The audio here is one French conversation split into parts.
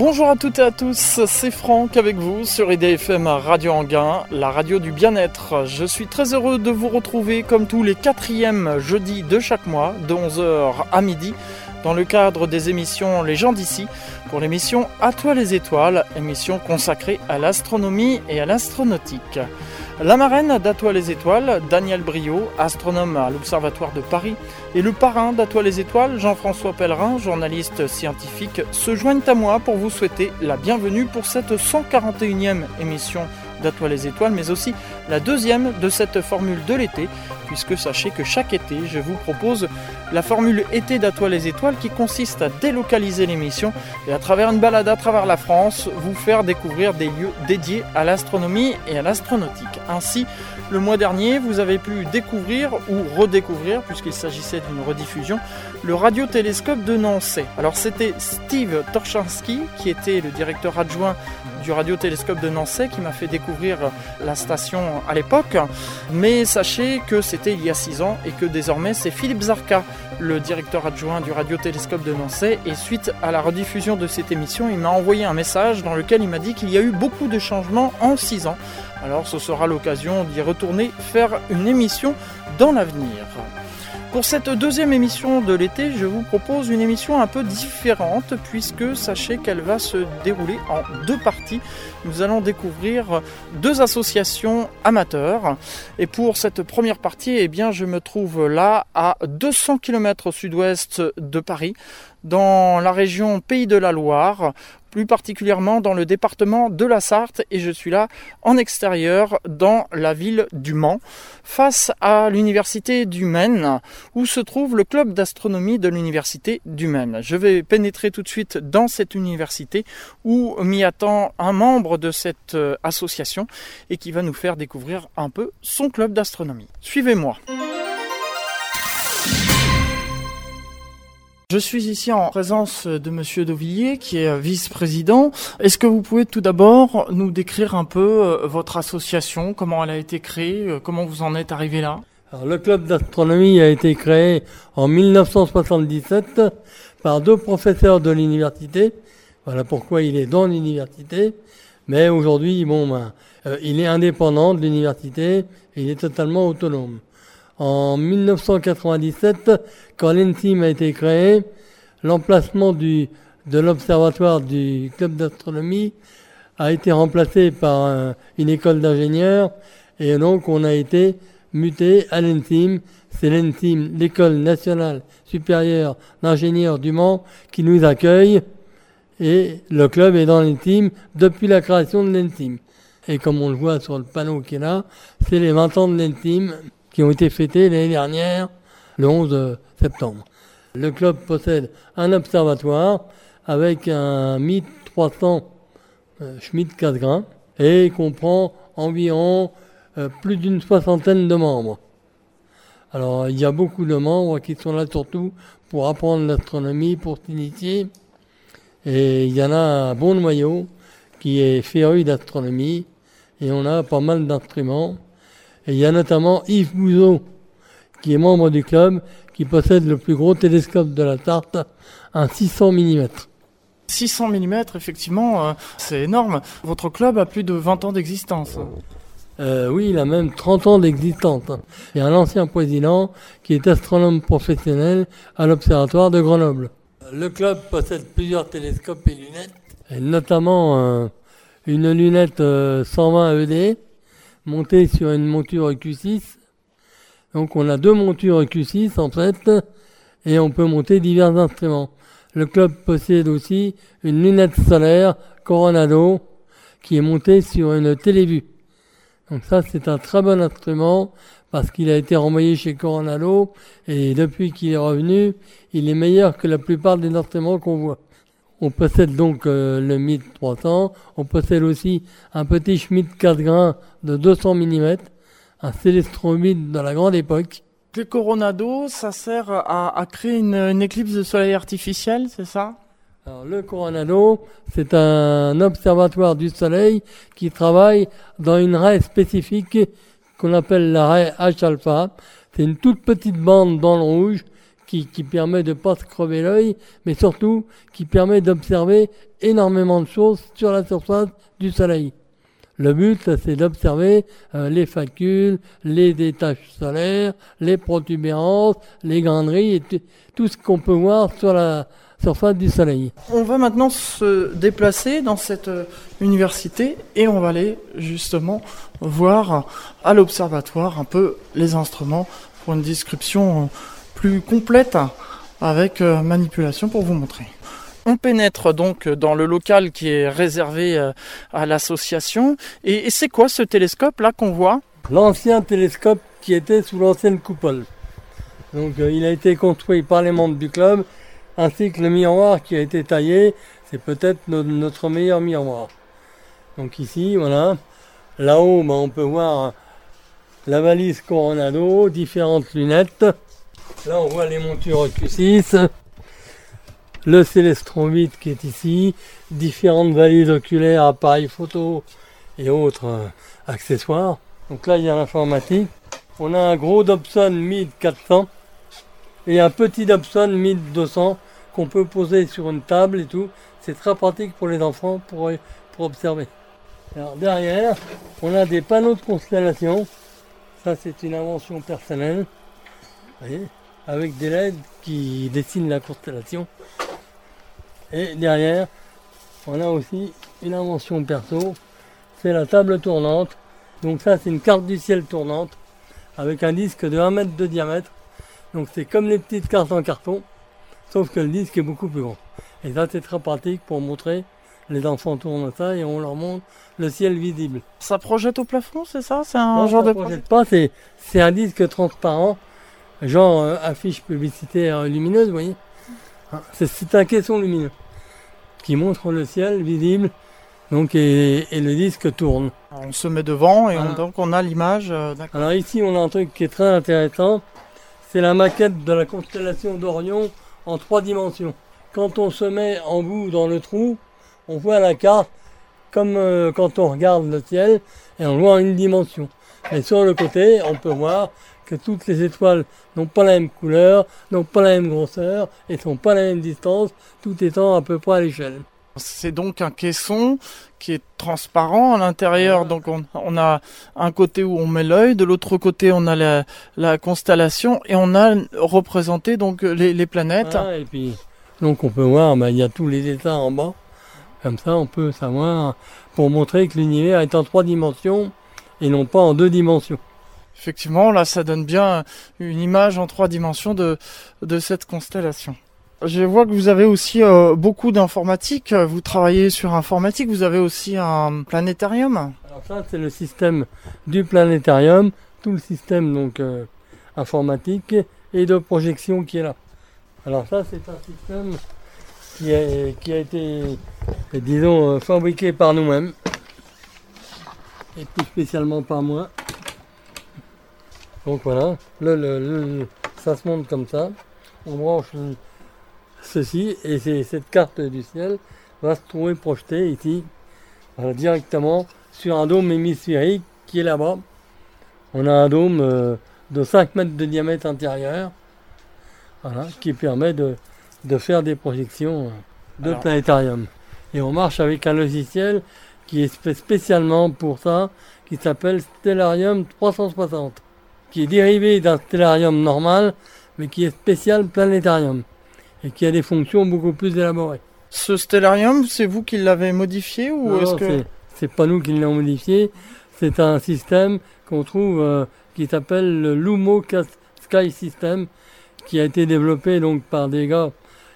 Bonjour à toutes et à tous, c'est Franck avec vous sur IDFM Radio Anguin, la radio du bien-être. Je suis très heureux de vous retrouver comme tous les quatrièmes jeudis de chaque mois, de 11h à midi, dans le cadre des émissions Les gens d'ici, pour l'émission À toi les étoiles, émission consacrée à l'astronomie et à l'astronautique. La marraine d'Atoile les Étoiles, Daniel Brio, astronome à l'Observatoire de Paris, et le parrain d'Atoile les Étoiles, Jean-François Pellerin, journaliste scientifique, se joignent à moi pour vous souhaiter la bienvenue pour cette 141e émission d'Atoile les Étoiles, mais aussi la deuxième de cette formule de l'été, puisque sachez que chaque été, je vous propose la formule été d'Atoile les Étoiles qui consiste à délocaliser l'émission et à travers une balade à travers la France, vous faire découvrir des lieux dédiés à l'astronomie et à l'astronautique. Ainsi, le mois dernier, vous avez pu découvrir ou redécouvrir, puisqu'il s'agissait d'une rediffusion, le radiotélescope de Nancy. Alors c'était Steve Torchinski, qui était le directeur adjoint du radiotélescope de Nancy, qui m'a fait découvrir la station à l'époque. Mais sachez que c'était il y a six ans et que désormais c'est Philippe Zarka, le directeur adjoint du radiotélescope de Nancy. Et suite à la rediffusion de cette émission, il m'a envoyé un message dans lequel il m'a dit qu'il y a eu beaucoup de changements en six ans. Alors ce sera l'occasion d'y retourner faire une émission dans l'avenir. Pour cette deuxième émission de l'été, je vous propose une émission un peu différente puisque sachez qu'elle va se dérouler en deux parties. Nous allons découvrir deux associations amateurs et pour cette première partie, eh bien, je me trouve là à 200 km au sud-ouest de Paris dans la région Pays de la Loire, plus particulièrement dans le département de la Sarthe et je suis là en extérieur dans la ville du Mans face à l'université du Maine où se trouve le club d'astronomie de l'université du Maine. Je vais pénétrer tout de suite dans cette université où m'y attend un membre de cette euh, association et qui va nous faire découvrir un peu son club d'astronomie. Suivez-moi. Je suis ici en présence de Monsieur Dovillier, qui est vice-président. Est-ce que vous pouvez tout d'abord nous décrire un peu euh, votre association, comment elle a été créée, euh, comment vous en êtes arrivé là? Alors, Le club d'astronomie a été créé en 1977 par deux professeurs de l'université. Voilà pourquoi il est dans l'université. Mais aujourd'hui, bon, ben, euh, il est indépendant de l'université il est totalement autonome. En 1997, quand l'ENSIM a été créé, l'emplacement de l'observatoire du club d'astronomie a été remplacé par un- une école d'ingénieurs et donc on a été muté à l'ENSIM. C'est l'ENSIM, l'école nationale supérieure d'ingénieurs du Mans, qui nous accueille et le club est dans l'ENSIM depuis la création de l'ENSIM. Et comme on le voit sur le panneau qui est là, c'est les 20 ans de l'ENSIM qui ont été fêtés l'année dernière, le 11 septembre. Le club possède un observatoire avec un 1300 euh, Schmidt 4 grains et comprend environ euh, plus d'une soixantaine de membres. Alors il y a beaucoup de membres qui sont là surtout pour apprendre l'astronomie, pour s'initier. Et il y en a un bon noyau qui est féru d'astronomie et on a pas mal d'instruments. Et il y a notamment Yves Bouzeau, qui est membre du club, qui possède le plus gros télescope de la Tarte, un 600 mm. 600 mm, effectivement, euh, c'est énorme. Votre club a plus de 20 ans d'existence. Euh, oui, il a même 30 ans d'existence. Il y a un ancien président qui est astronome professionnel à l'Observatoire de Grenoble. Le club possède plusieurs télescopes et lunettes, et notamment euh, une lunette euh, 120 ED montée sur une monture EQ6. Donc on a deux montures EQ6 en fait, et on peut monter divers instruments. Le club possède aussi une lunette solaire Coronado qui est montée sur une télévue. Donc ça, c'est un très bon instrument parce qu'il a été renvoyé chez Coronado et depuis qu'il est revenu, il est meilleur que la plupart des instruments qu'on voit. On possède donc euh, le MIT 300, on possède aussi un petit Schmidt 4 grains de 200 mm, un célestromide de la grande époque. Le Coronado, ça sert à, à créer une, une éclipse de soleil artificielle, c'est ça? Alors, le Coronado, c'est un observatoire du Soleil qui travaille dans une raie spécifique qu'on appelle la raie H-alpha. C'est une toute petite bande dans le rouge qui, qui permet de pas se crever l'œil, mais surtout qui permet d'observer énormément de choses sur la surface du soleil. Le but, c'est d'observer euh, les facules, les détaches solaires, les protubérances, les graineries et tout ce qu'on peut voir sur la surface du soleil. On va maintenant se déplacer dans cette euh, université et on va aller justement voir à l'observatoire un peu les instruments pour une description euh, plus complète avec manipulation pour vous montrer. On pénètre donc dans le local qui est réservé euh, à l'association. Et, c'est quoi ce télescope là qu'on voit? L'ancien télescope qui était sous l'ancienne coupole. Donc euh, il a été construit par les membres du club, ainsi que le miroir qui a été taillé. C'est peut-être notre meilleur miroir. Donc ici, voilà. Là-haut, ben, on peut voir la valise Coronado, différentes lunettes. Là, on voit les montures Q6 le Célestron 8 qui est ici, différentes valises oculaires, appareils photo et autres euh, accessoires. Donc là, il y a l'informatique. On a un gros Dobson 1400 et un petit Dobson 1200 qu'on peut poser sur une table et tout. C'est très pratique pour les enfants pour, pour observer. Alors derrière, on a des panneaux de constellation. Ça, c'est une invention personnelle. Vous voyez, avec des LED qui dessinent la constellation. Et derrière, on a aussi une invention perso, c'est la table tournante. Donc ça, c'est une carte du ciel tournante avec un disque de 1 mètre de diamètre. Donc c'est comme les petites cartes en carton, sauf que le disque est beaucoup plus grand. Et ça, c'est très pratique pour montrer. Les enfants tournent ça et on leur montre le ciel visible. Ça projette au plafond, c'est ça? C'est un genre de projette pas, c'est un disque transparent, genre euh, affiche publicitaire lumineuse, vous voyez. Ah, c'est un caisson lumineux qui montre le ciel visible donc, et, le disque tourne. on se met devant et donc on a l'image. Euh, Alors ici on a un truc qui est très intéressant, c'est la maquette de la constellation d'Orion en trois dimensions. Quand on se met en bout dans le trou, on voit la carte comme euh, quand on regarde le ciel et on voit une dimension. Et sur le côté, on peut voir que toutes les étoiles n'ont pas la même couleur, n'ont pas la même grosseur et sont pas la même distance, tout étant à peu près à l'échelle. C'est donc un caisson qui est transparent à l'intérieur. Donc on, a un côté où on met l'œil, de l'autre côté on a la, constellation et on a représenté donc les, planètes. et puis donc on peut voir, bah, il y a tous les états en bas. Comme ça on peut savoir pour montrer que l'univers est en trois dimensions et non pas en deux dimensions. Effectivement, là, ça donne bien une image en trois dimensions de, cette constellation. Je vois que vous avez aussi euh, beaucoup d'informatique. Vous travaillez sur informatique. Vous avez aussi un planétarium. Alors ça, c'est le système du planétarium, tout le système donc euh, informatique et de projection qui est là. Alors ça, c'est un système qui a, qui a été, disons, euh, fabriqué par nous-mêmes et plus spécialement par moi. Donc voilà, le, ça se monte comme ça. On branche ceci et cette carte du ciel va se trouver projetée ici, directement sur un dôme hémisphérique qui est là-bas. On a un dôme euh, de 5 mètres de diamètre intérieur, qui permet de, faire des projections de planétarium. Et on marche avec un logiciel qui est fait spécialement pour ça, qui s'appelle Stellarium 360 qui est dérivé d'un stellarium normal, mais qui est spécial planétarium, et qui a des fonctions beaucoup plus élaborées. Ce stellarium, c'est vous qui l'avez modifié ou est-ce que c'est pas nous qui l'avons modifié, c'est un système qu'on trouve euh, qui s'appelle le Lumo Sky System, qui a été développé donc par des gars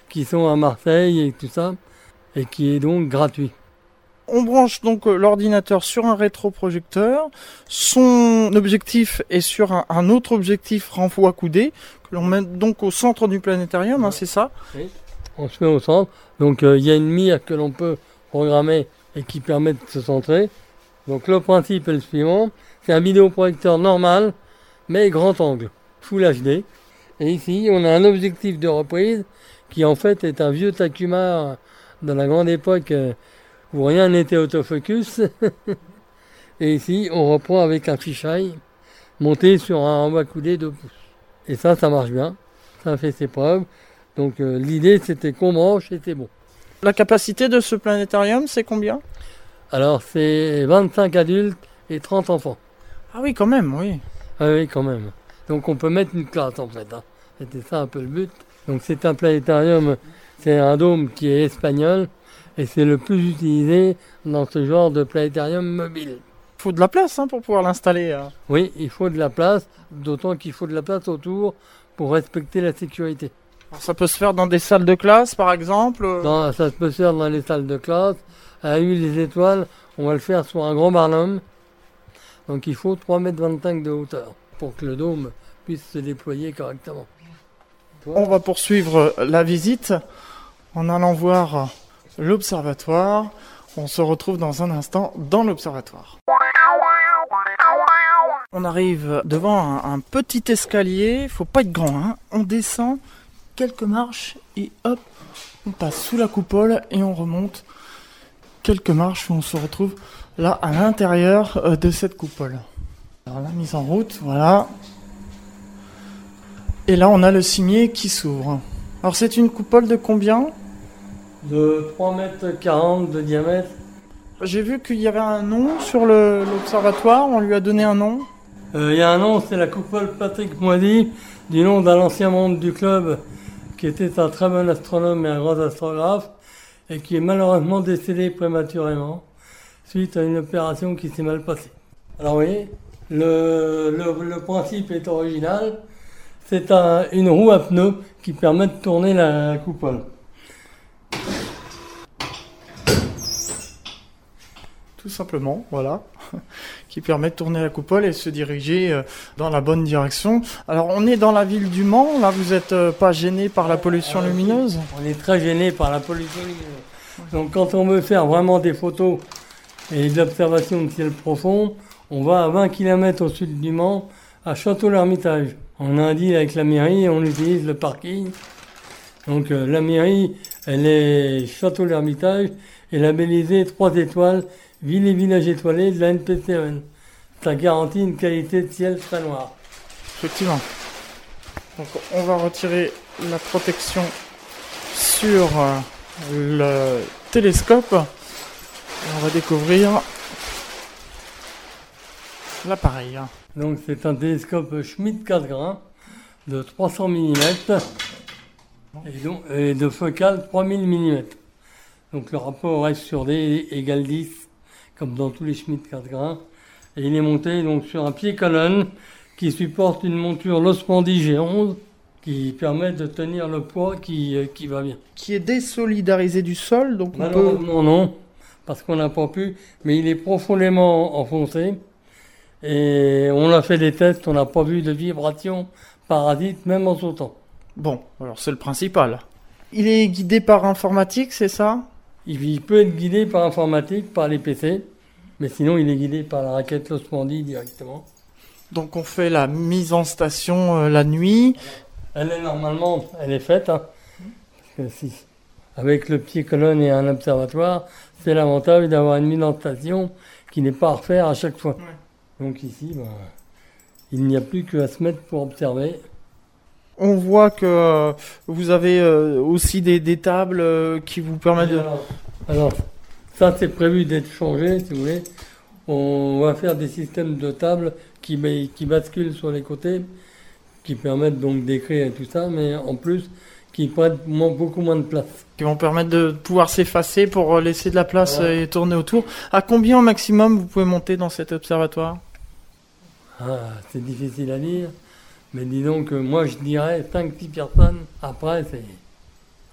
qui sont à Marseille et tout ça, et qui est donc gratuit. On branche donc euh, l'ordinateur sur un rétroprojecteur. Son objectif est sur un, autre objectif renvoi coudé que l'on met donc au centre du planétarium, hein, c'est ça oui. On se met au centre. Donc euh, il y a une mire que l'on peut programmer et qui permet de se centrer. Donc le principe est le suivant. C'est un vidéoprojecteur normal, mais grand angle, Full HD. Et ici, on a un objectif de reprise qui en fait est un vieux Takuma de la grande époque euh, où rien n'était autofocus. et ici, on reprend avec un fisheye monté sur un bas coudé de pouces. Et ça, ça marche bien. ça fait ses preuves. Donc euh, l'idée c'était qu'on mange et c'est bon. La capacité de ce planétarium, c'est combien? Alors c'est 25 adultes et 30 enfants. Ah oui, quand même, oui. Ah oui, quand même. Donc on peut mettre une classe en fait. hein. C'était ça un peu le but. Donc c'est un planétarium, c'est un dôme qui est espagnol et c'est le plus utilisé dans ce genre de planétarium mobile. Il faut de la place hein, pour pouvoir l'installer. hein. Oui, il faut de la place, d'autant qu'il faut de la place autour pour respecter la sécurité. Alors, ça peut se faire dans des salles de classe, par exemple. euh, Dans- ça se peut se faire dans les salles de classe. À Huile les étoiles, on va le faire sur un grand barnum. Donc il faut 3,25 m de hauteur pour que le dôme puisse se déployer correctement. On va poursuivre la visite en allant voir l'observatoire. On se retrouve dans un instant dans l'observatoire. On arrive devant un, petit escalier, faut pas être grand, hein. on descend quelques marches et hop, on passe sous la coupole et on remonte quelques marches où on se retrouve là à l'intérieur euh, de cette coupole. Alors la mise en route, voilà. Et là, on a le cimier qui s'ouvre. Alors, c'est une coupole de combien? De 3,40 m de diamètre. J'ai vu qu'il y avait un nom sur le- l'observatoire. On lui a donné un nom. Euh, Il y a un nom, c'est la coupole Patrick Moisy, du nom d'un ancien membre du club qui était un très bon astronome et un grand astrographe et qui est malheureusement décédé prématurément suite à une opération qui s'est mal passée. Alors oui, le, le- le principe est original. C'est un- une roue à pneus qui permet de tourner la coupole. Tout simplement, voilà. qui permet de tourner la coupole et se diriger euh, dans la bonne direction. Alors, on est dans la ville du Mans. Là, vous n'êtes pas gêné par la pollution Ah, lumineuse? On est très gêné par la pollution lumineuse. Donc quand on veut faire vraiment des photos et de l'observation de ciel profond, on va à 20 km au sud du Mans, à Château-l'Hermitage. On a un deal avec la mairie on utilise le parking. Donc euh, la mairie, elle est Château-l'Hermitage et labellisée 3 étoiles, ville et village étoilé de la NPCN. Ça garantit une qualité de ciel très noire. Effectivement. Donc, on va retirer la protection sur euh, le télescope. Et on va découvrir l'appareil. Donc c'est un télescope Schmidt 4 grains de 300 mm et, donc, et de focale 3000 mm. Donc le rapport S sur D égale 10, comme dans tous les Schmidt 4 grains. Et il est monté donc sur un pied-colonne qui supporte une monture Losmandi G11 qui permet de tenir le poids qui, euh, qui va bien. Qui est désolidarisé du sol, donc on peut... Malheureusement non, parce qu'on n'a pas pu, mais il est profondément enfoncé. Et on a fait des tests, on n'a pas vu de vibration parasite, même en sautant. Bon, alors c'est le principal. Il est guidé par informatique, c'est ça? Il, peut être guidé par informatique, par les PC, mais sinon il est guidé par la raquette Losmandi directement. Donc on fait la mise en station euh, la nuit. Elle est normalement, elle est faite, hein, parce que si, avec le pied colonne et un observatoire, c'est l'avantage d'avoir une mise en station qui n'est pas à refaire à chaque fois. Donc ici, ben, il n'y a plus qu'à se mettre pour observer. On voit que euh, vous avez euh, aussi des, des tables euh, qui vous permettent de... Alors, alors, ça c'est prévu d'être changé, si vous voulez. On va faire des systèmes de tables qui, ba- qui basculent sur les côtés, qui permettent donc d'écrire et tout ça, mais en plus qui prennent moins- beaucoup moins de place. qui vont permettre de pouvoir s'effacer pour laisser de la place et tourner autour. À combien au maximum vous pouvez monter dans cet observatoire? Ah, c'est difficile à dire, mais dis donc, euh, moi je dirais 5-6 personnes, après,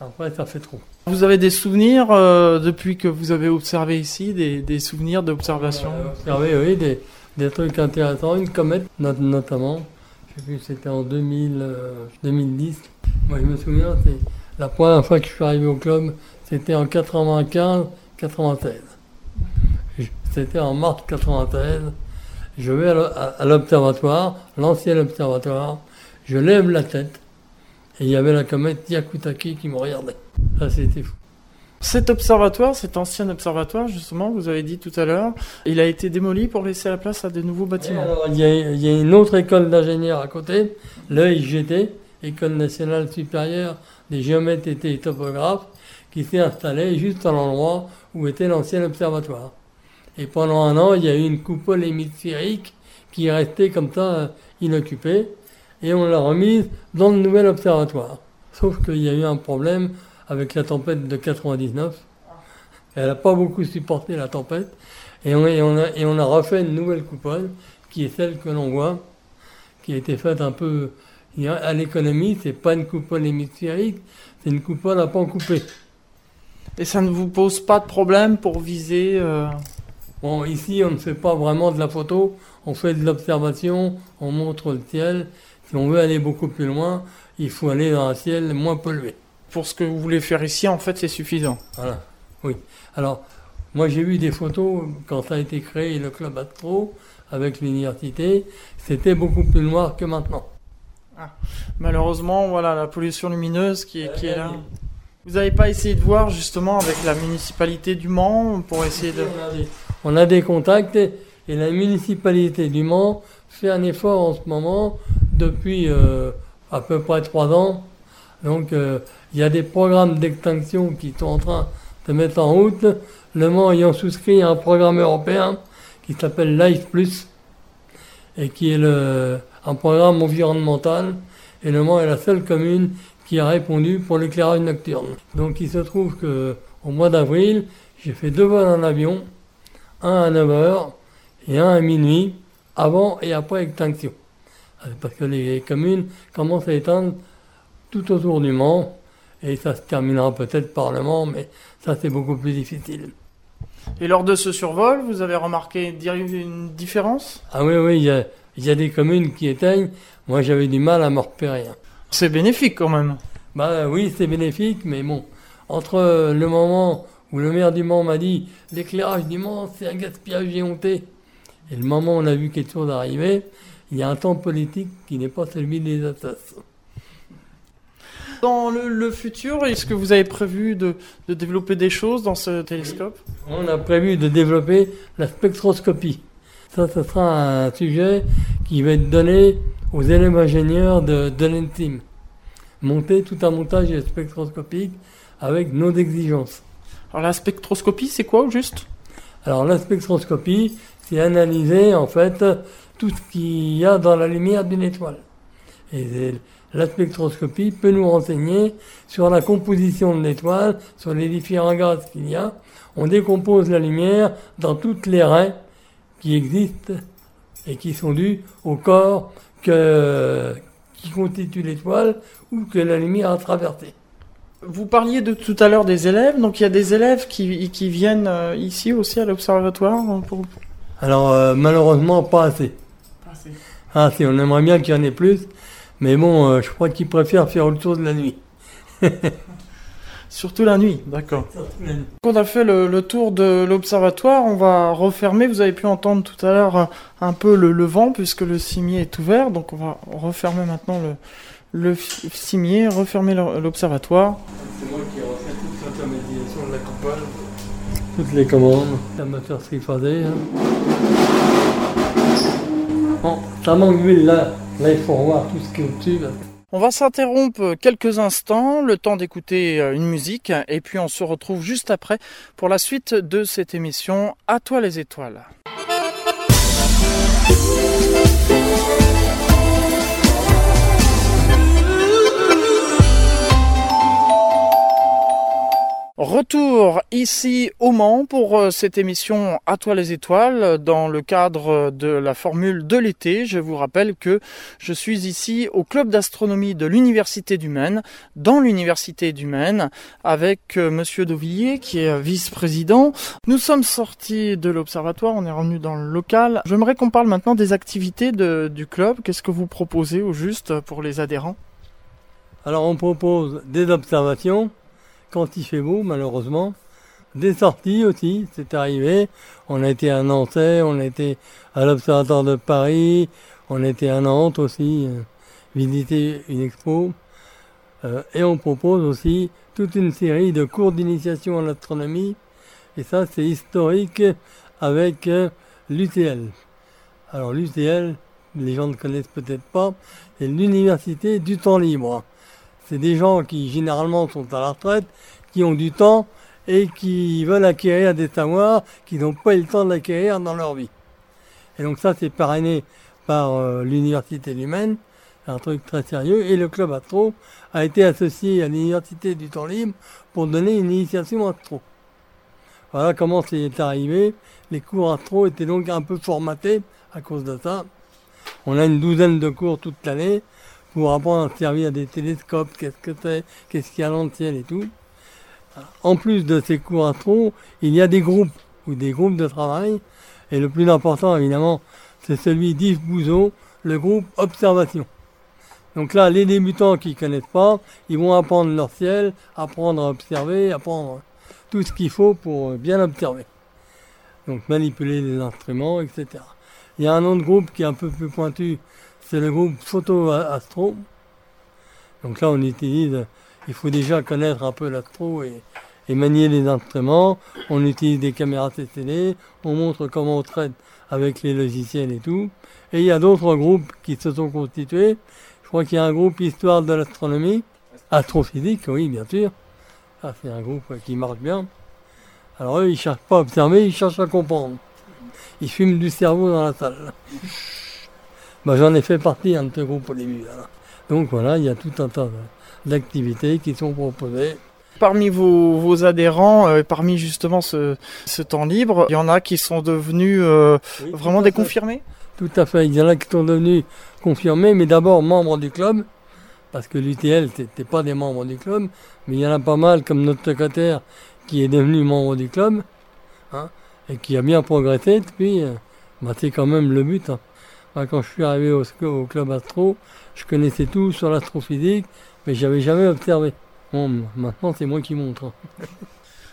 après ça fait trop. Vous avez des souvenirs euh, depuis que vous avez observé ici, des, des souvenirs d'observation observé, oui, des, des trucs intéressants, une comète not- notamment, je sais plus, c'était en 2000, euh, 2010. Moi je me souviens, c'est la première fois que je suis arrivé au club, c'était en 95-96. Je- C'était en mars 96. Je vais à l'o- à à l'observatoire, l'ancien observatoire, je lève la tête, et il y avait la comète Yakutaki qui me regardait. Ça c'était fou. Cet observatoire, cet ancien observatoire, justement, vous avez dit tout à l'heure, il a été démoli pour laisser la place à de nouveaux bâtiments. alors, il, y a, il y a une autre école d'ingénieurs à côté, le IGT, École nationale supérieure des géomètres et topographes, qui s'est installée juste à l'endroit où était l'ancien observatoire. Et pendant un an, il y a eu une coupole hémisphérique qui est restée comme ça euh, inoccupée, et on l'a remise dans le nouvel observatoire. Sauf qu'il y a eu un problème avec la tempête de 99. Elle n'a pas beaucoup supporté la tempête, et on, a, refait une nouvelle coupole, qui est celle que l'on voit, qui a été faite un peu à l'économie, c'est pas une coupole hémisphérique, c'est une coupole à pan coupé. Et ça ne vous pose pas de problème pour viser euh, Bon, ici, on ne fait pas vraiment de la photo, on fait de l'observation, on montre le ciel. Si on veut aller beaucoup plus loin, il faut aller dans un ciel moins pollué. Pour ce que vous voulez faire ici, en fait, c'est suffisant. Voilà, oui. Alors, moi, j'ai vu des photos quand ça a été créé, le club Astro, avec l'université. C'était beaucoup plus noir que maintenant. Ah. Malheureusement, voilà, la pollution lumineuse qui est, qui est là. Vous n'avez pas essayé de voir justement avec la municipalité du Mans pour essayer de... On a des contacts et la municipalité du Mans fait un effort en ce moment depuis euh, à peu près trois ans. Donc euh, il y a des programmes d'extinction qui sont en train de mettre en route. Le Mans ayant souscrit à un programme européen qui s'appelle Life Plus et qui est un programme environnemental. Et Le Mans est la seule commune qui a répondu pour l'éclairage nocturne. Donc il se trouve que au mois d'avril, j'ai fait deux vols en avion un à 9h et un à minuit, avant et après extinction. Parce que les communes commencent à éteindre tout autour du Mans, et ça se terminera peut-être par le Mans, mais ça c'est beaucoup plus difficile. Et lors de ce survol, vous avez remarqué une différence? Ah oui, oui, il y, a, des communes qui éteignent. Moi j'avais du mal à me repérer. Hein. C'est bénéfique quand même. Bah oui, c'est bénéfique, mais bon, entre le moment où le maire du Mans m'a dit l'éclairage du Mans, c'est un gaspillage géonté. Et le moment où on a vu quelque chose arriver, il y a un temps politique qui n'est pas celui des attaques. Dans le, futur, est-ce que vous avez prévu de, développer des choses dans ce télescope? On a prévu de développer la spectroscopie. Ça, ce sera un sujet qui va être donné aux élèves ingénieurs de, de l'ENTIM. Monter tout un montage spectroscopique avec nos exigences. Alors la spectroscopie, c'est quoi au juste? Alors la spectroscopie, c'est analyser en fait tout ce qu'il y a dans la lumière d'une étoile. Et la spectroscopie peut nous renseigner sur la composition de l'étoile, sur les différents gaz qu'il y a. On décompose la lumière dans toutes les raies qui existent et qui sont dues au corps qui constitue l'étoile ou que la lumière a traversé. Vous parliez de tout à l'heure des élèves, donc il y a des élèves qui, qui viennent euh, ici aussi à l'observatoire euh, pour... Alors euh, malheureusement pas assez. Pas assez. Ah si, on aimerait bien qu'il y en ait plus, mais bon, je crois qu'ils préfèrent faire le tour de la nuit. Surtout la nuit, d'accord. On a fait le, tour de l'observatoire, on va refermer. Vous avez pu entendre tout à l'heure un peu le, le, vent puisque le cimier est ouvert, donc on va refermer maintenant le, le cimier, refermer l'observatoire. C'est moi qui ai refait toute l'intermédiation de la coupole. Toutes les commandes, la moteur triphasé. Hein. Bon, ça manque d'huile là. Là, il faut revoir tout ce qui est au-dessus. On va s'interrompre quelques instants, le temps d'écouter euh, une musique, et puis on se retrouve juste après pour la suite de cette émission À toi les étoiles. Retour ici au Mans pour euh, cette émission À toi les étoiles dans le cadre de la formule de l'été. Je vous rappelle que je suis ici au club d'astronomie de l'Université du Maine, dans l'Université du Maine, avec euh, Monsieur Dauvillier qui est vice-président. Nous sommes sortis de l'observatoire, on est revenu dans le local. J'aimerais qu'on parle maintenant des activités du club. Qu'est-ce que vous proposez au juste pour les adhérents? Alors on propose des observations quand il fait beau, malheureusement. Des sorties aussi, c'est arrivé. On a été à Nantais, on a été à l'Observatoire de Paris, on a été à Nantes aussi, euh, visiter une expo. Euh, et on propose aussi toute une série de cours d'initiation en astronomie. Et ça, c'est historique avec euh, l'UTL. Alors l'UTL, les gens ne connaissent peut-être pas, c'est l'université du temps libre. C'est des gens qui généralement sont à la retraite, qui ont du temps et qui veulent acquérir des savoirs qu'ils n'ont pas eu le temps d'acquérir dans leur vie. Et donc ça, c'est parrainé par euh, l'université du Maine, un truc très sérieux, et le club Astro a été associé à l'université du temps libre pour donner une initiation Astro. Voilà comment c'est arrivé. Les cours Astro étaient donc un peu formatés à cause de ça. On a une douzaine de cours toute l'année pour apprendre à servir des télescopes, qu'est-ce que c'est, qu'est-ce qu'il y a dans le ciel et tout. En plus de ces cours astro, il y a des groupes ou des groupes de travail. Et le plus important, évidemment, c'est celui d'Yves Bouzeau, le groupe Observation. Donc là, les débutants qui ne connaissent pas, ils vont apprendre leur ciel, apprendre à observer, apprendre tout ce qu'il faut pour bien observer. Donc manipuler les instruments, etc. Il y a un autre groupe qui est un peu plus pointu, c'est le groupe Photo Astro. Donc là, on utilise, il faut déjà connaître un peu l'astro et, et manier les instruments. On utilise des caméras CCD, on montre comment on traite avec les logiciels et tout. Et il y a d'autres groupes qui se sont constitués. Je crois qu'il y a un groupe Histoire de l'astronomie, astrophysique, oui, bien sûr. Ça, c'est un groupe qui marche bien. Alors eux, ils cherchent pas à observer, ils cherchent à comprendre. Ils fument du cerveau dans la salle. Bah, J'en ai fait partie un de ce groupe au début. Donc voilà, il y a tout un tas d'activités qui sont proposées. Parmi vos, adhérents, euh, parmi justement ce, temps libre, il y en a qui sont devenus euh, vraiment des confirmés? Tout à fait, il y en a qui sont devenus confirmés, mais d'abord membres du club, parce que l'UTL n'était pas des membres du club, mais il y en a pas mal, comme notre secrétaire, qui est devenu membre du club, hein, et qui a bien progressé depuis. Euh, bah, c'est quand même le but. Hein. Quand je suis arrivé au, club astro, je connaissais tout sur l'astrophysique, mais j'avais jamais observé. Bon, maintenant c'est moi qui montre. Hein.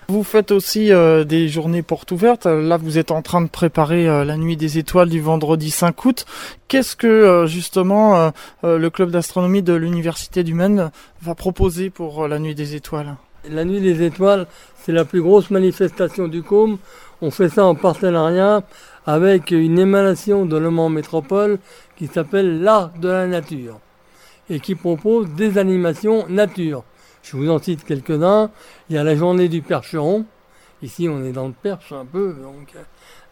Vous faites aussi euh, des journées portes ouvertes. Là, vous êtes en train de préparer euh, la nuit des étoiles du vendredi 5 août. Qu'est-ce que euh, justement le club d'astronomie de l'université du Maine va proposer pour la nuit des étoiles? La nuit des étoiles, c'est la plus grosse manifestation du COM. On fait ça en partenariat avec une émanation de Le Mans Métropole qui s'appelle l'art de la nature et qui propose des animations nature. Je vous en cite quelques-uns. Il y a la journée du percheron. Ici, on est dans le perche un peu. Donc,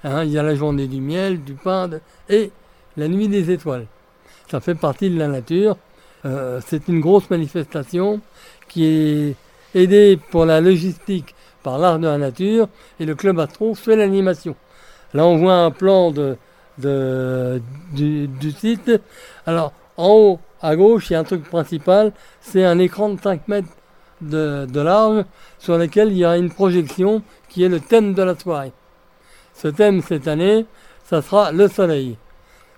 hein, il y a la journée du miel, du pain et la nuit des étoiles. Ça fait partie de la nature. Euh, c'est une grosse manifestation qui est aidée pour la logistique par l'art de la nature et le club astro fait l'animation. Là, on voit un plan de, du, du, site. Alors, en haut, à gauche, il y a un truc principal, c'est un écran de 5 mètres de, large sur lequel il y a une projection qui est le thème de la soirée. Ce thème cette année, ça sera le soleil,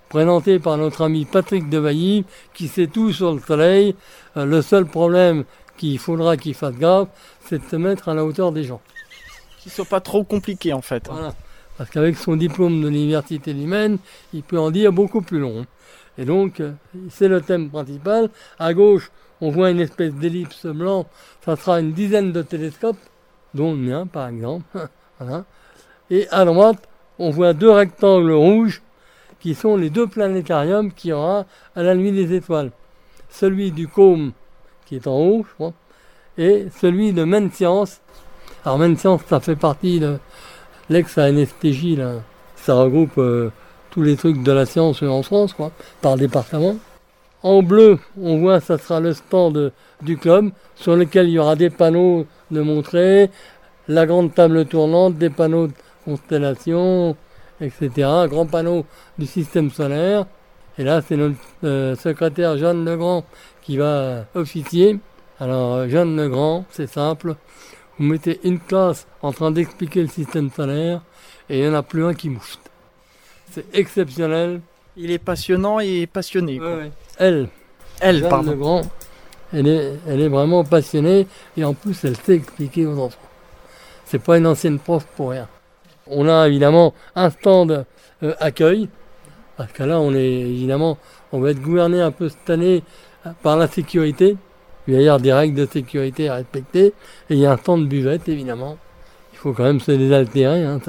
présenté par notre ami Patrick Devailly qui sait tout sur le soleil. Euh, le seul problème qu'il faudra qu'il fasse gaffe, c'est de se mettre à la hauteur des gens. Qui ne soit pas trop compliqué en fait. Parce qu'avec son diplôme de l'université humaine, il peut en dire beaucoup plus long. Et donc, euh, c'est le thème principal. À gauche, on voit une espèce d'ellipse blanche, ça sera une dizaine de télescopes, dont le mien par exemple. Et à droite, on voit deux rectangles rouges qui sont les deux planétariums qu'il y aura à la nuit des étoiles. Celui du Côme, qui est en haut, je crois, et celui de Maine Science. Alors Maine Science, ça fait partie de l'ex-ANSTJ, là. Ça regroupe euh, tous les trucs de la science en France, quoi, par département. En bleu, on voit ça sera le stand du club sur lequel il y aura des panneaux de montrée, la grande table tournante, des panneaux de constellation, etc. Grand panneau du système solaire. Et là, c'est notre euh, secrétaire Jeanne Legrand qui va officier. Alors, Jeanne Legrand, c'est simple. Vous mettez une classe en train d'expliquer le système solaire et il n'y en a plus un qui mouche. C'est exceptionnel. Il est passionnant et passionné. Elle. Elle, pardon. Grand, elle est, elle est vraiment passionnée et en plus elle sait expliquer aux enfants. C'est pas une ancienne prof pour rien. On a évidemment un stand euh, accueil, parce que là on est évidemment, on va être gouverné un peu cette année par la sécurité. Il va y avoir des règles de sécurité à respecter et il y a un stand de buvette évidemment. Il faut quand même se désaltérer. Hein,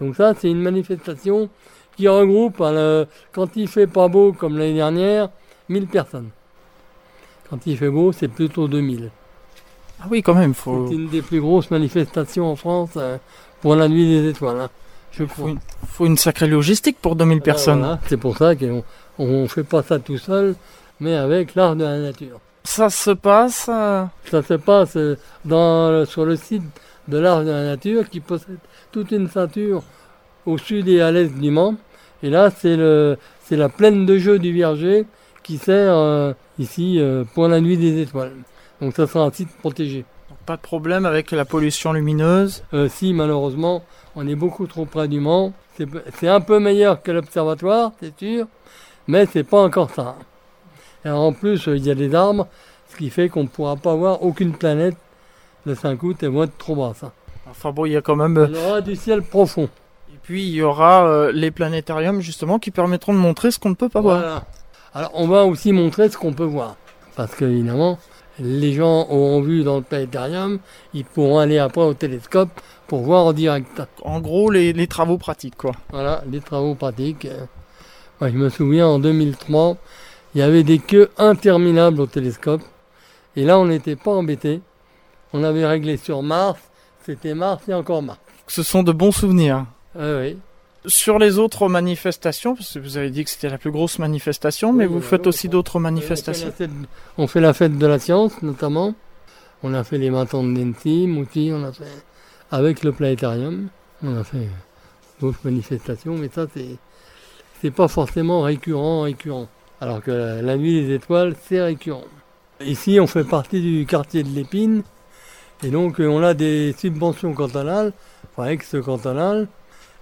Donc ça c'est une manifestation qui regroupe, hein, quand il fait pas beau comme l'année dernière, 1000 personnes. Quand il fait beau, c'est plutôt 2000. Ah oui, quand même. Faut... C'est une des plus grosses manifestations en France euh, pour la nuit des étoiles. Hein. Il faut, une sacrée logistique pour 2000 personnes. c'est pour ça qu'on ne fait pas ça tout seul, mais avec l'art de la nature. Ça se passe euh, Ça se passe euh, dans, sur le site de l'art de la nature qui possède toute une ceinture au sud et à l'est du Mans. Et là, c'est la plaine de jeu du Vierger qui sert ici pour la nuit des étoiles. Donc ça sera un site protégé. Pas de problème avec la pollution lumineuse euh, Si, malheureusement, on est beaucoup trop près du Mans. C'est un peu meilleur que l'observatoire, c'est sûr, mais c'est pas encore ça. Et en plus, il y a des arbres, ce qui fait qu'on ne pourra pas voir aucune planète le 5 août, et vont être trop basse. Enfin bon, il y a quand même... Euh, il y aura du ciel profond. Et puis il y aura euh, les planétariums justement qui permettront de montrer ce qu'on ne peut pas voir. Alors on va aussi montrer ce qu'on peut voir. Parce qu'évidemment, les gens auront vu dans le planétarium, ils pourront aller après au télescope pour voir en direct. En gros, les, travaux pratiques, quoi. Voilà, les travaux pratiques. je me souviens, en 2003, il y avait des queues interminables au télescope. Et là, on n'était pas embêté. On avait réglé sur Mars. C'était Mars et encore Mars. Ce sont de bons souvenirs. oui. Sur les autres manifestations, parce que vous avez dit que c'était la plus grosse manifestation, mais vous faites aussi d'autres manifestations. On fait, la fête de la science, notamment. On a fait les matins de Nentim aussi, on a fait avec le planétarium. On a fait d'autres manifestations, mais ça, c'est, c'est pas forcément récurrent, récurrent. Alors que la, nuit des étoiles, c'est récurrent. Ici, on fait partie du quartier de l'Épine, et donc on a des subventions cantonales, enfin ex-cantonales,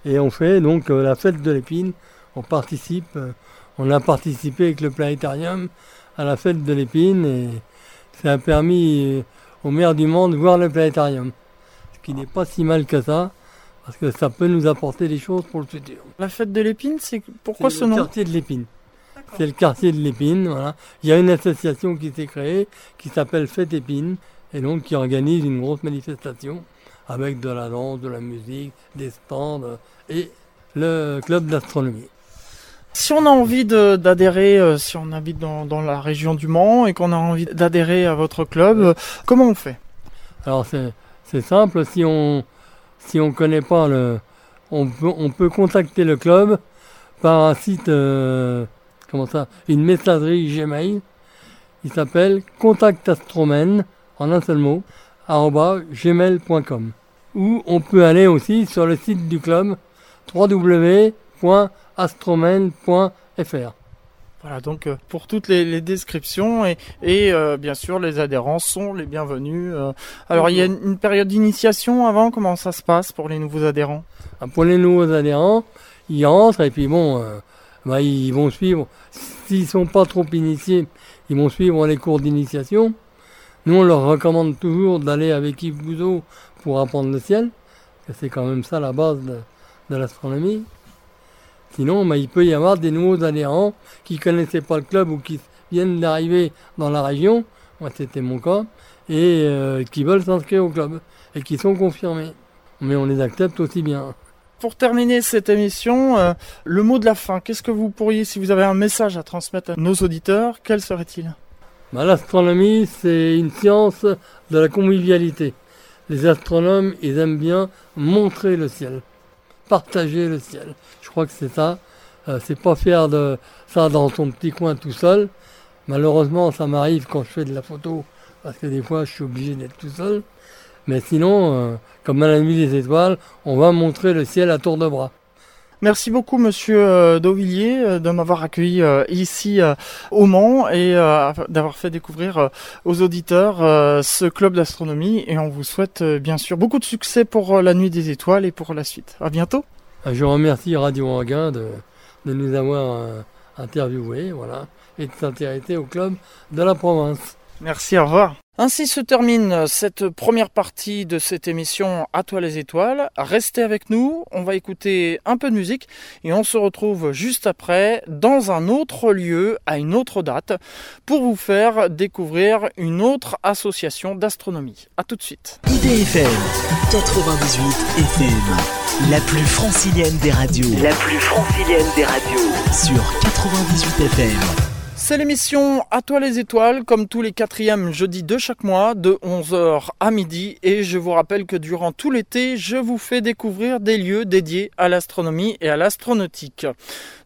et on fait donc euh, la fête de l'épine. On participe, euh, on a participé avec le planétarium à la fête de l'épine et ça a permis euh, au maire du monde de voir le planétarium. Ce qui n'est pas si mal que ça, parce que ça peut nous apporter des choses pour le futur. La fête de l'épine, c'est pourquoi ce nom Le quartier de l'épine. C'est le quartier de l'épine, voilà. Il y a une association qui s'est créée qui s'appelle Fête Épine et donc qui organise une grosse manifestation avec de la danse, de la musique, des stands et le club d'astronomie. Si on a envie d'adhérer, euh, si on habite dans, la région du Mans et qu'on a envie d'adhérer à votre club, euh, comment on fait? Alors c'est simple, si on si on connaît pas le, on peut, on peut contacter le club par un site, euh, comment ça, une messagerie Gmail. Il s'appelle contactastromen en un seul mot gmail.com. Ou on peut aller aussi sur le site du club www.astromen.fr. Voilà, donc euh, pour toutes les, descriptions et, et euh, bien sûr les adhérents sont les bienvenus. Euh. alors il y a une, période d'initiation avant, comment ça se passe pour les nouveaux adhérents? Ah, Pour les nouveaux adhérents, ils rentrent et puis bon, bah, ils vont suivre, s'ils sont pas trop initiés, ils vont suivre les cours d'initiation. Nous, on leur recommande toujours d'aller avec Yves Bouzeau pour apprendre le ciel, que c'est quand même ça la base de, l'astronomie. Sinon, bah, il peut y avoir des nouveaux adhérents qui ne connaissaient pas le club ou qui viennent d'arriver dans la région, moi c'était mon cas, et euh, qui veulent s'inscrire au club et qui sont confirmés. Mais on les accepte aussi bien. Pour terminer cette émission, euh, le mot de la fin, qu'est-ce que vous pourriez, si vous avez un message à transmettre à nos auditeurs, quel serait-il? Bah, l'astronomie, c'est une science de la convivialité. Les astronomes, ils aiment bien montrer le ciel, partager le ciel. Je crois que c'est ça. Euh, c'est pas faire de ça dans ton petit coin tout seul. Malheureusement, ça m'arrive quand je fais de la photo, parce que des fois, je suis obligé d'être tout seul. Mais sinon, euh, comme à la nuit des étoiles, on va montrer le ciel à tour de bras. Merci beaucoup, monsieur euh, Dauvillier, euh, de m'avoir accueilli euh, ici au Mans et d'avoir fait découvrir aux auditeurs ce club d'astronomie. Et on vous souhaite bien sûr beaucoup de succès pour la nuit des étoiles et pour la suite. À bientôt. Je remercie Radio Anguin de, de nous avoir interviewés voilà, et de s'intéresser au club de la province. Merci, au revoir. Ainsi se termine cette première partie de cette émission À toi les étoiles. Restez avec nous, on va écouter un peu de musique et on se retrouve juste après dans un autre lieu, à une autre date, pour vous faire découvrir une autre association d'astronomie. A tout de suite. IDFM 98 FM, la plus francilienne des radios. La plus francilienne des radios. Sur 98 FM. C'est l'émission À toi les étoiles, comme tous les quatrièmes jeudis de chaque mois, de 11h à midi. Et je vous rappelle que durant tout l'été, je vous fais découvrir des lieux dédiés à l'astronomie et à l'astronautique.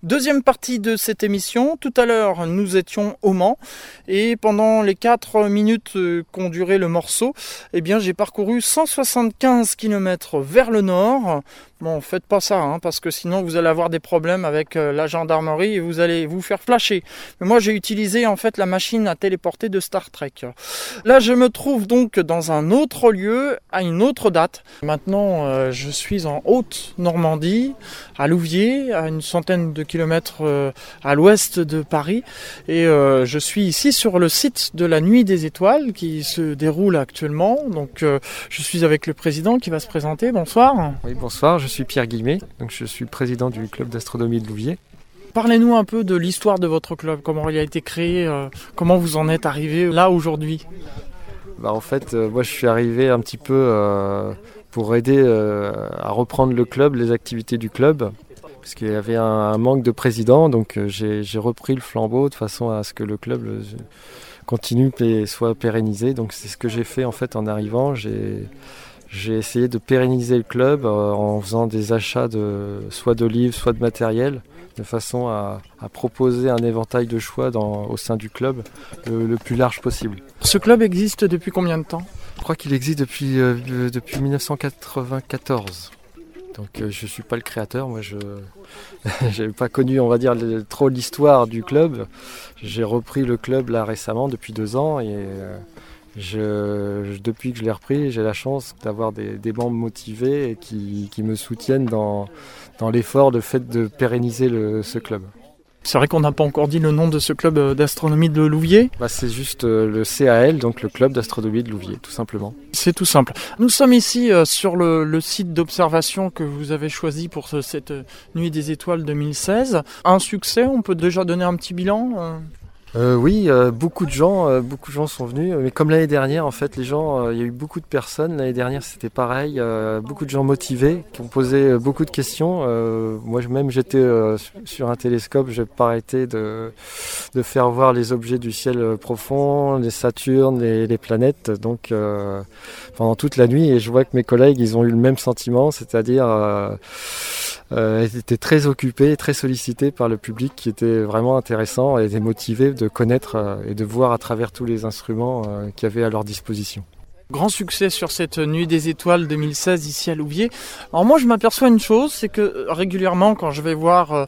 Deuxième partie de cette émission. Tout à l'heure, nous étions au Mans. Et pendant les 4 minutes qu'ont duré le morceau, eh bien, j'ai parcouru 175 km vers le nord Bon, faites pas ça, hein, parce que sinon vous allez avoir des problèmes avec euh, la gendarmerie et vous allez vous faire flasher. Mais moi j'ai utilisé en fait la machine à téléporter de Star Trek. Là je me trouve donc dans un autre lieu, à une autre date. Maintenant euh, je suis en Haute-Normandie, à Louviers, à une centaine de kilomètres euh, à l'ouest de Paris. Et je suis ici sur le site de la Nuit des Étoiles qui se déroule actuellement. Donc je suis avec le président qui va se présenter. Bonsoir. Oui, bonsoir suis Pierre Guillemet, donc je suis président du club d'astronomie de Louviers. Parlez-nous un peu de l'histoire de votre club, comment il a été créé, euh, comment vous en êtes arrivé là aujourd'hui. Bah, en fait, euh, moi je suis arrivé un petit peu euh, pour aider à reprendre le club, les activités du club, parce qu'il y avait un, manque de président, donc j'ai repris le flambeau de façon à ce que le club continue et soit pérennisé. Donc c'est ce que j'ai fait en fait en arrivant. J'ai j'ai essayé de pérenniser le club euh, en faisant des achats de, soit de livres, soit de matériel, de façon à, proposer un éventail de choix dans, au sein du club le, plus large possible. Ce club existe depuis combien de temps? Je crois qu'il existe depuis, euh, depuis 1994. Donc euh, je ne suis pas le créateur, moi je n'ai pas connu on va dire trop l'histoire du club. J'ai repris le club là récemment depuis deux ans et depuis que je l'ai repris, j'ai la chance d'avoir des, membres motivés et qui, me soutiennent dans, l'effort de fait de pérenniser ce club. C'est vrai qu'on n'a pas encore dit le nom de ce club euh, d'astronomie de Louviers? Bah, c'est juste euh, le CAL, donc le club d'astronomie de Louviers, tout simplement. C'est tout simple. Nous sommes ici euh, sur le, site d'observation que vous avez choisi pour cette Nuit des Étoiles 2016. Un succès, on peut déjà donner un petit bilan euh, oui, euh, beaucoup de gens, euh, beaucoup de gens sont venus. Mais comme l'année dernière, en fait, les gens, il y a eu beaucoup de personnes. L'année dernière, c'était pareil. beaucoup de gens motivés qui ont posé beaucoup de questions. moi, même, j'étais sur un télescope. J'ai pas arrêté de, de faire voir les objets du ciel profond, les Saturnes, les, les planètes. Donc, pendant toute la nuit, et je vois que mes collègues, ils ont eu le même sentiment, c'est-à-dire euh, était très occupé, très sollicité par le public qui était vraiment intéressant et motivé de connaître euh, et de voir à travers tous les instruments euh, qu'il y avait à leur disposition. Grand succès sur cette nuit des étoiles 2016 ici à Louviers. Alors moi je m'aperçois une chose, c'est que euh, régulièrement quand je vais voir euh,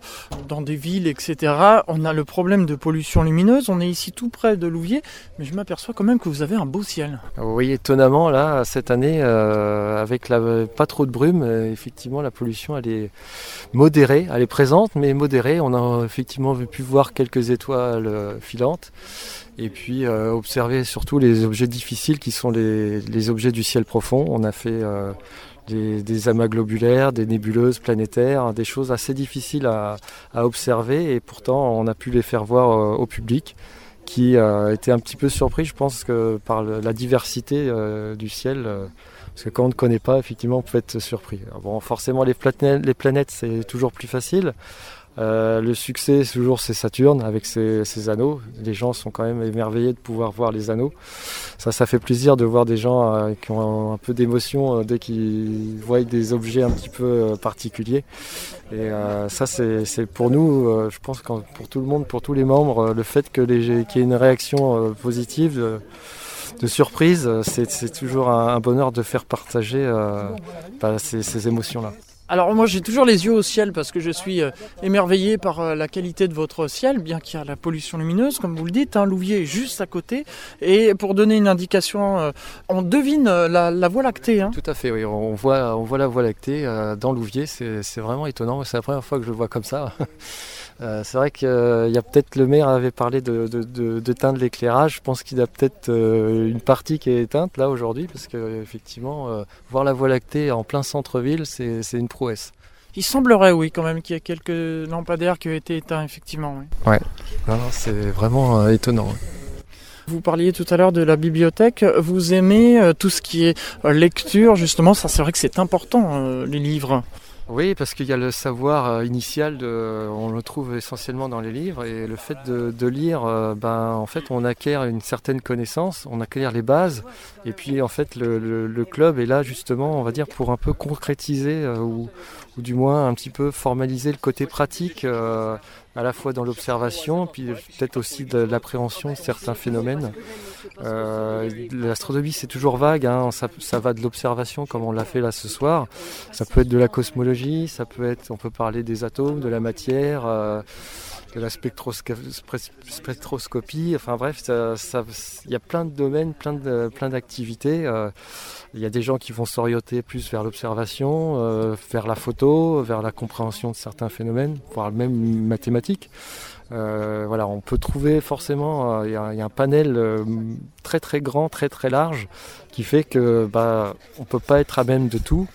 dans des villes, etc., on a le problème de pollution lumineuse. On est ici tout près de Louviers, mais je m'aperçois quand même que vous avez un beau ciel. Oui, étonnamment là, cette année, euh, avec pas trop de brume, effectivement la pollution elle est modérée, elle est présente mais modérée. On a effectivement pu voir quelques étoiles filantes et puis euh, observer surtout les objets difficiles qui sont les, objets du ciel profond. On a fait euh, des, amas globulaires, des nébuleuses planétaires, des choses assez difficiles à, observer et pourtant on a pu les faire voir euh, au public qui a été un petit peu surpris, je pense, que par la diversité du ciel. parce que quand on ne connaît pas, effectivement, on peut être surpris. bon, forcément, les les planètes c'est toujours plus facile. Euh, le succès, toujours, c'est Saturne avec ses, anneaux. Les gens sont quand même émerveillés de pouvoir voir les anneaux. Ça, ça fait plaisir de voir des gens euh, qui ont un, peu d'émotion euh, dès qu'ils voient des objets un petit peu particuliers. Et ça, c'est pour nous, je pense, pour tout le monde, pour tous les membres, le fait qu'il y ait une réaction positive. De, surprise, c'est toujours un, bonheur de faire partager bah, ces émotions-là. Alors moi j'ai toujours les yeux au ciel parce que je suis euh, émerveillé par euh, la qualité de votre ciel, bien qu'il y a la pollution lumineuse, comme vous le dites, hein, Louvier est juste à côté. Et pour donner une indication, euh, on devine la, Voie lactée. Hein. Tout à fait, oui, on voit, on voit la Voie lactée dans Louvier, c'est vraiment étonnant, c'est la première fois que je le vois comme ça. Euh, c'est vrai qu'il y a peut-être le maire avait parlé de, de, d'éteindre l'éclairage. Je pense qu'il y a peut-être une partie qui est éteinte là aujourd'hui, parce que effectivement, voir la Voie lactée en plein centre-ville, c'est, une prouesse. Il semblerait, oui, quand même, qu'il y ait quelques lampadaires qui ont été éteints, effectivement. Oui. Ouais, c'est vraiment étonnant. Vous parliez tout à l'heure de la bibliothèque. Vous aimez euh, tout ce qui est euh, lecture, justement. Ça, c'est vrai que c'est important, euh, les livres. Oui, parce qu'il y a le savoir initial, on le trouve essentiellement dans les livres, et le fait de, lire, ben, en fait, on acquiert une certaine connaissance, on acquiert les bases, et puis en fait, le, club est là justement, on va dire, pour un peu concrétiser ou, ou, du moins un petit peu formaliser le côté pratique à la fois dans l'observation, puis peut-être aussi de l'appréhension de certains phénomènes. Euh, L'astronomie, c'est toujours vague, hein. ça, va de l'observation comme on l'a fait là ce soir. Ça peut être de la cosmologie, ça peut être, on peut parler des atomes, de la matière. Euh, de la spectroscopie, enfin bref, il y a plein de domaines, plein d'activités. Plein euh, il y a des gens qui vont s'orienter plus vers l'observation, euh, vers la photo, vers la compréhension de certains phénomènes, voire même mathématiques. Euh, voilà, on peut trouver forcément, il y, a un panel très très grand, très très large, qui fait que bah, on peut pas être à même de tout,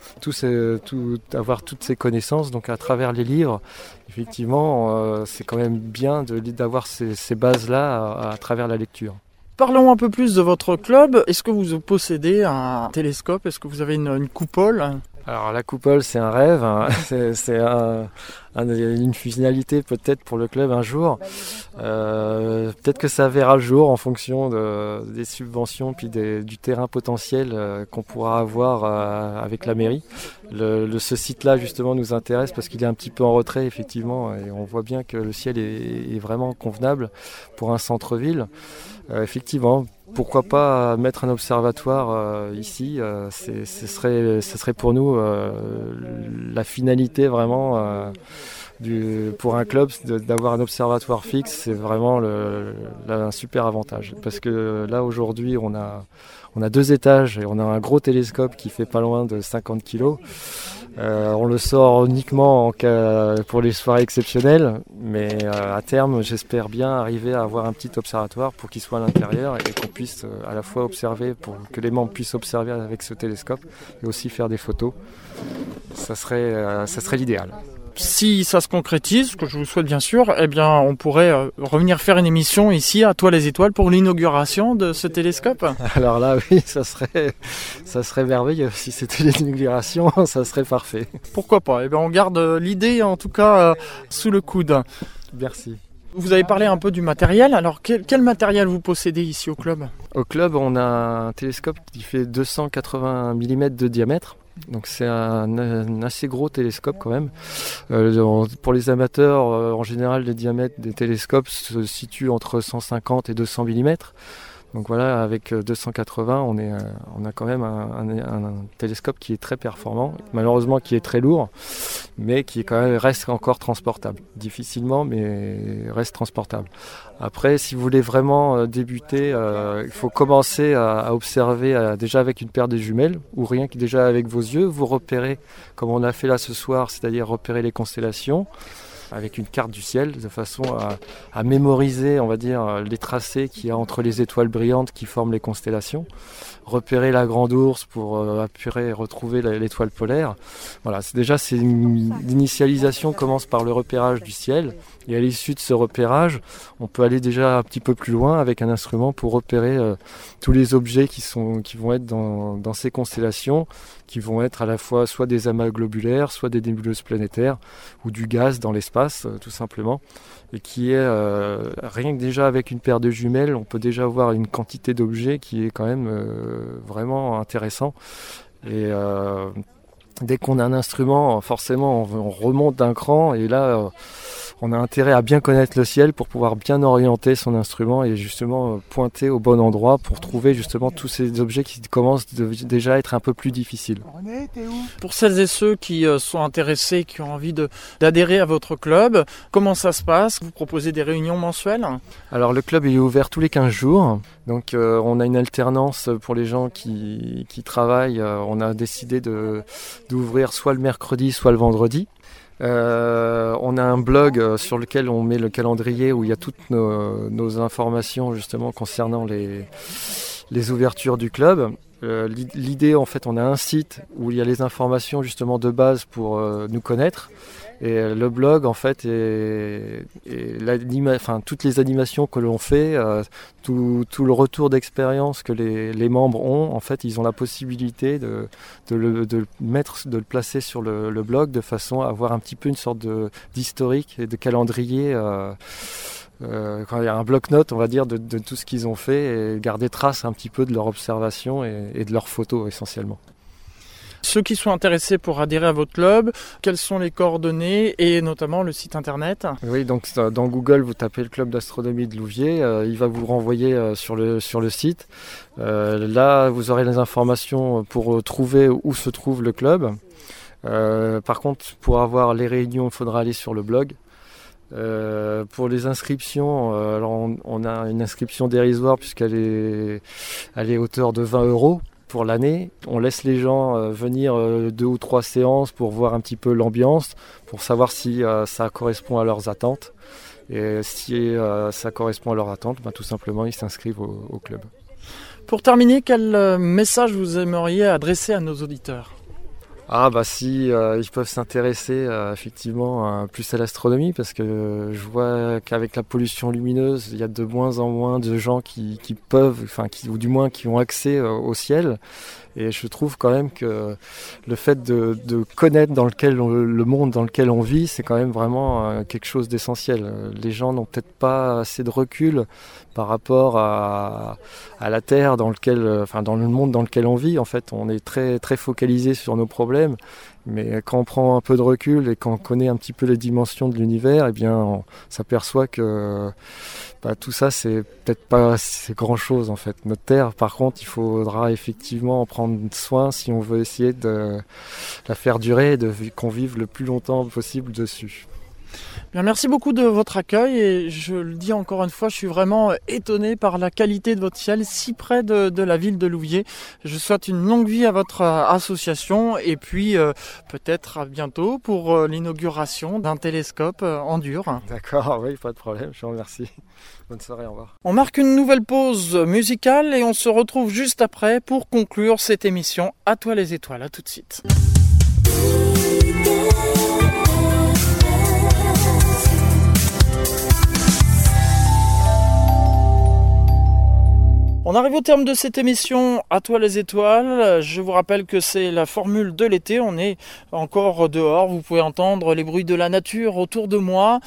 avoir toutes ces connaissances. Donc à travers les livres, effectivement, euh, c'est quand même bien d'avoir ces, ces bases-là à, travers la lecture. Parlons un peu plus de votre club. Est-ce que vous possédez un télescope? Est-ce que vous avez une coupole? Alors la coupole, c'est un rêve, hein. c'est une finalité peut-être pour le club un jour. Euh, peut-être que ça verra le jour en fonction des subventions puis du terrain potentiel euh, qu'on pourra avoir euh, avec la mairie. Le, ce site-là justement nous intéresse parce qu'il est un petit peu en retrait effectivement et on voit bien que le ciel est, est vraiment convenable pour un centre-ville. effectivement, pourquoi pas mettre un observatoire euh, ici euh, ce, serait, serait pour nous euh, la finalité vraiment du, pour un club d'avoir un observatoire fixe, c'est vraiment le, un super avantage. Parce que là aujourd'hui on a, on a deux étages et on a un gros télescope qui fait pas loin de 50 kg. Euh, on le sort uniquement pour les soirées exceptionnelles, mais euh, à terme, j'espère bien arriver à avoir un petit observatoire pour qu'il soit à l'intérieur et qu'on puisse euh, à la fois observer, pour que les membres puissent observer avec ce télescope et aussi faire des photos. Ça serait, ça serait l'idéal si ça se concrétise, ce que je vous souhaite bien sûr, eh bien, on pourrait euh, revenir faire une émission ici à Toi les étoiles pour l'inauguration de ce télescope. Alors là, oui, ça serait, ça serait merveilleux. Si c'était l'inauguration, ça serait parfait. Pourquoi pas? Eh bien, on garde euh, l'idée en tout cas euh, sous le coude. Merci. Vous avez parlé un peu du matériel. Alors, quel, quel, matériel vous possédez ici au club? Au club, on a un télescope qui fait 280 mm de diamètre. Donc c'est un, assez gros télescope quand même. Euh, pour les amateurs, euh, en général, les diamètres des télescopes se situent entre 150 et 200 mm. Donc voilà, avec 280, euh, euh, on a quand même un, télescope qui est très performant, malheureusement qui est très lourd, mais qui reste encore transportable. Difficilement, mais reste transportable. Après, si vous voulez vraiment euh, débuter, il faut commencer à, observer déjà avec une paire de jumelles, ou rien que déjà avec vos yeux, vous repérez, comme on a fait là ce soir, c'est-à-dire repérer les constellations avec une carte du ciel, de façon à, mémoriser, on va dire, les tracés qu'il y a entre les étoiles brillantes qui forment les constellations, repérer la grande ours pour euh, apurer et retrouver l'étoile polaire. Voilà, déjà c'est l'initialisation commence par le repérage du ciel et à l'issue de ce repérage, on peut aller déjà un petit peu plus loin avec un instrument pour repérer euh, tous les objets qui sont qui vont être dans, dans ces constellations qui vont être à la fois soit des amas globulaires, soit des nébuleuses planétaires ou du gaz dans l'espace euh, tout simplement et qui est euh, rien que déjà avec une paire de jumelles, on peut déjà voir une quantité d'objets qui est quand même euh, vraiment intéressant. Et dès qu'on a un instrument, forcément on, remonte d'un cran et là on a intérêt à bien connaître le ciel pour pouvoir bien orienter son instrument et justement euh, pointer au bon endroit pour trouver justement tous ces objets qui commencent déjà à être un peu plus difficiles. Pour celles et ceux qui euh, sont intéressés, qui ont envie d'adhérer à votre club, comment ça se passe? Vous proposez des réunions mensuelles? Alors le club est ouvert tous les 15 jours, donc euh, on a une alternance pour les gens qui, qui travaillent. on a décidé d'ouvrir soit le mercredi, soit le vendredi. Euh, on a un blog euh, sur lequel on met le calendrier où il y a toutes nos, informations justement concernant les, ouvertures du club. Euh, l'i- L'idée, en fait, on a un site où il y a les informations justement de base pour nous connaître. Et euh, le blog, en fait, enfin, toutes les animations que l'on fait, euh, tout, le retour d'expérience que les, membres ont, en fait, ils ont la possibilité de, le, mettre, de le placer sur le, blog de façon à avoir un petit peu une sorte d'historique et de calendrier. euh, quand il y a un bloc-notes, on va dire, de, de tout ce qu'ils ont fait et garder trace un petit peu de leur observation et, et de leurs photos essentiellement. Ceux qui sont intéressés pour adhérer à votre club, quelles sont les coordonnées et notamment le site internet Oui, donc dans Google, vous tapez le club d'astronomie de Louviers, euh, il va vous renvoyer euh, sur, le, sur le site. Euh, là, vous aurez les informations pour trouver où se trouve le club. Par contre, pour avoir les réunions, il faudra aller sur le blog. Pour les inscriptions, alors on, on a une inscription dérisoire puisqu'elle est, elle est hauteur de 20 euros pour l'année. On laisse les gens euh, venir euh, deux ou trois séances pour voir un petit peu l'ambiance, pour savoir si euh, ça correspond à leurs attentes. Et si ça correspond à leurs attentes, ben, tout simplement ils s'inscrivent au, club. Pour terminer, quel message vous aimeriez adresser à nos auditeurs? Ah bah si euh, ils peuvent s'intéresser euh, effectivement plus à l'astronomie parce que je vois qu'avec la pollution lumineuse il y a de moins en moins de gens qui, qui peuvent qui ou du moins qui ont accès euh, au ciel. Et je trouve quand même que le fait de, connaître dans le monde dans lequel on vit c'est quand même vraiment quelque chose d'essentiel. Les gens n'ont peut-être pas assez de recul par rapport à, la terre dans lequel enfin dans le monde dans lequel on vit. En fait on est très très focalisé sur nos problèmes mais quand on prend un peu de recul et qu'on connaît un petit peu les dimensions de l'univers, eh bien, on s'aperçoit que bah, tout ça, c'est peut-être pas c'est grand chose en fait. Notre Terre, par contre, il faudra effectivement en prendre soin si on veut essayer de la faire durer et de qu'on vive le plus longtemps possible dessus. Bien, merci beaucoup de votre accueil et je le dis encore une fois, je suis vraiment étonné par la qualité de votre ciel si près de, de la ville de Louviers. Je souhaite une longue vie à votre euh, association et puis euh, peut-être à bientôt pour euh, l'inauguration d'un télescope en dur. D'accord, oui, pas de problème, je vous remercie. Bonne soirée, au revoir. On marque une nouvelle pause musicale et on se retrouve juste après pour conclure cette émission À toi les étoiles. À tout de suite. On arrive au terme de cette émission À toi les étoiles. Je vous rappelle que c'est la formule de l'été. On est encore dehors. Vous pouvez entendre les bruits de la nature autour de moi.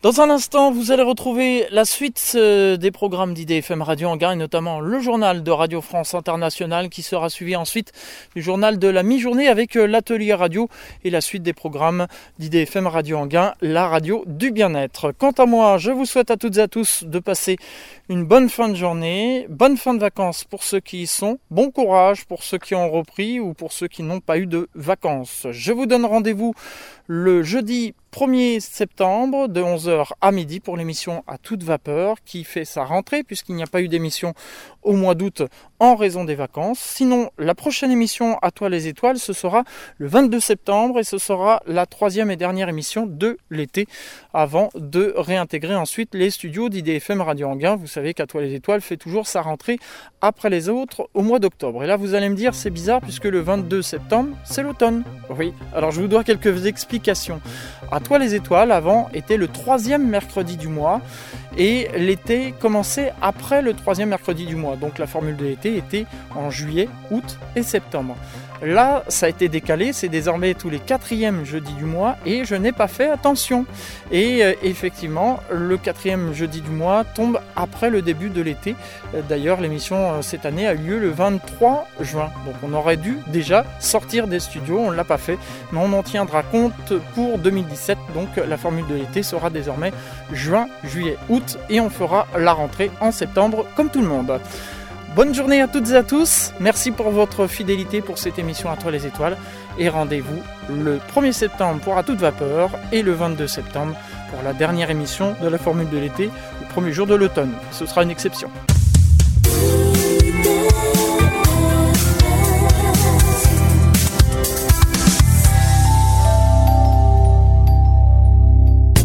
Dans un instant, vous allez retrouver la suite euh, des programmes d'IDFM Radio Anguin et notamment le journal de Radio France Internationale qui sera suivi ensuite du journal de la mi-journée avec euh, l'atelier radio et la suite des programmes d'IDFM Radio Anguin, la radio du bien-être. Quant à moi, je vous souhaite à toutes et à tous de passer une bonne fin de journée, bonne fin de vacances pour ceux qui y sont, bon courage pour ceux qui ont repris ou pour ceux qui n'ont pas eu de vacances. Je vous donne rendez-vous le jeudi 1er septembre de 11h à midi pour l'émission à toute vapeur qui fait sa rentrée puisqu'il n'y a pas eu d'émission au mois d'août en raison des vacances. Sinon, la prochaine émission à toi les étoiles, ce sera le 22 septembre et ce sera la troisième et dernière émission de l'été avant de réintégrer ensuite les studios d'IDFM Radio Anguin. Vous savez qu'à toi les étoiles fait toujours sa rentrée après les autres au mois d'octobre. Et là, vous allez me dire, c'est bizarre puisque le 22 septembre, c'est l'automne. Oui, alors je vous dois quelques explications. À toi les étoiles, avant, était le troisième mercredi du mois et l'été commençait après le troisième mercredi du mois. Donc la formule de l'été était en juillet, août et septembre. Là, ça a été décalé, c'est désormais tous les quatrièmes jeudis du mois et je n'ai pas fait attention. Et euh, effectivement, le quatrième jeudi du mois tombe après le début de l'été. Euh, D'ailleurs, l'émission euh, cette année a eu lieu le 23 juin. Donc on aurait dû déjà sortir des studios, on ne l'a pas fait, mais on en tiendra compte pour 2017. Donc la formule de l'été sera désormais juin, juillet, août et on fera la rentrée en septembre comme tout le monde. Bonne journée à toutes et à tous. Merci pour votre fidélité pour cette émission toi les étoiles. Et rendez-vous le 1er septembre pour À toute vapeur et le 22 septembre pour la dernière émission de la formule de l'été, le premier jour de l'automne. Ce sera une exception.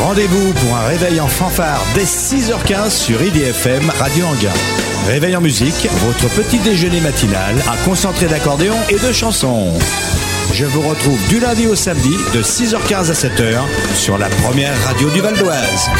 Rendez-vous pour un réveil en fanfare dès 6h15 sur IDFM Radio Anguin. Réveil en musique, votre petit déjeuner matinal à concentré d'accordéon et de chansons. Je vous retrouve du lundi au samedi de 6h15 à 7h sur la première radio du Val d'Oise.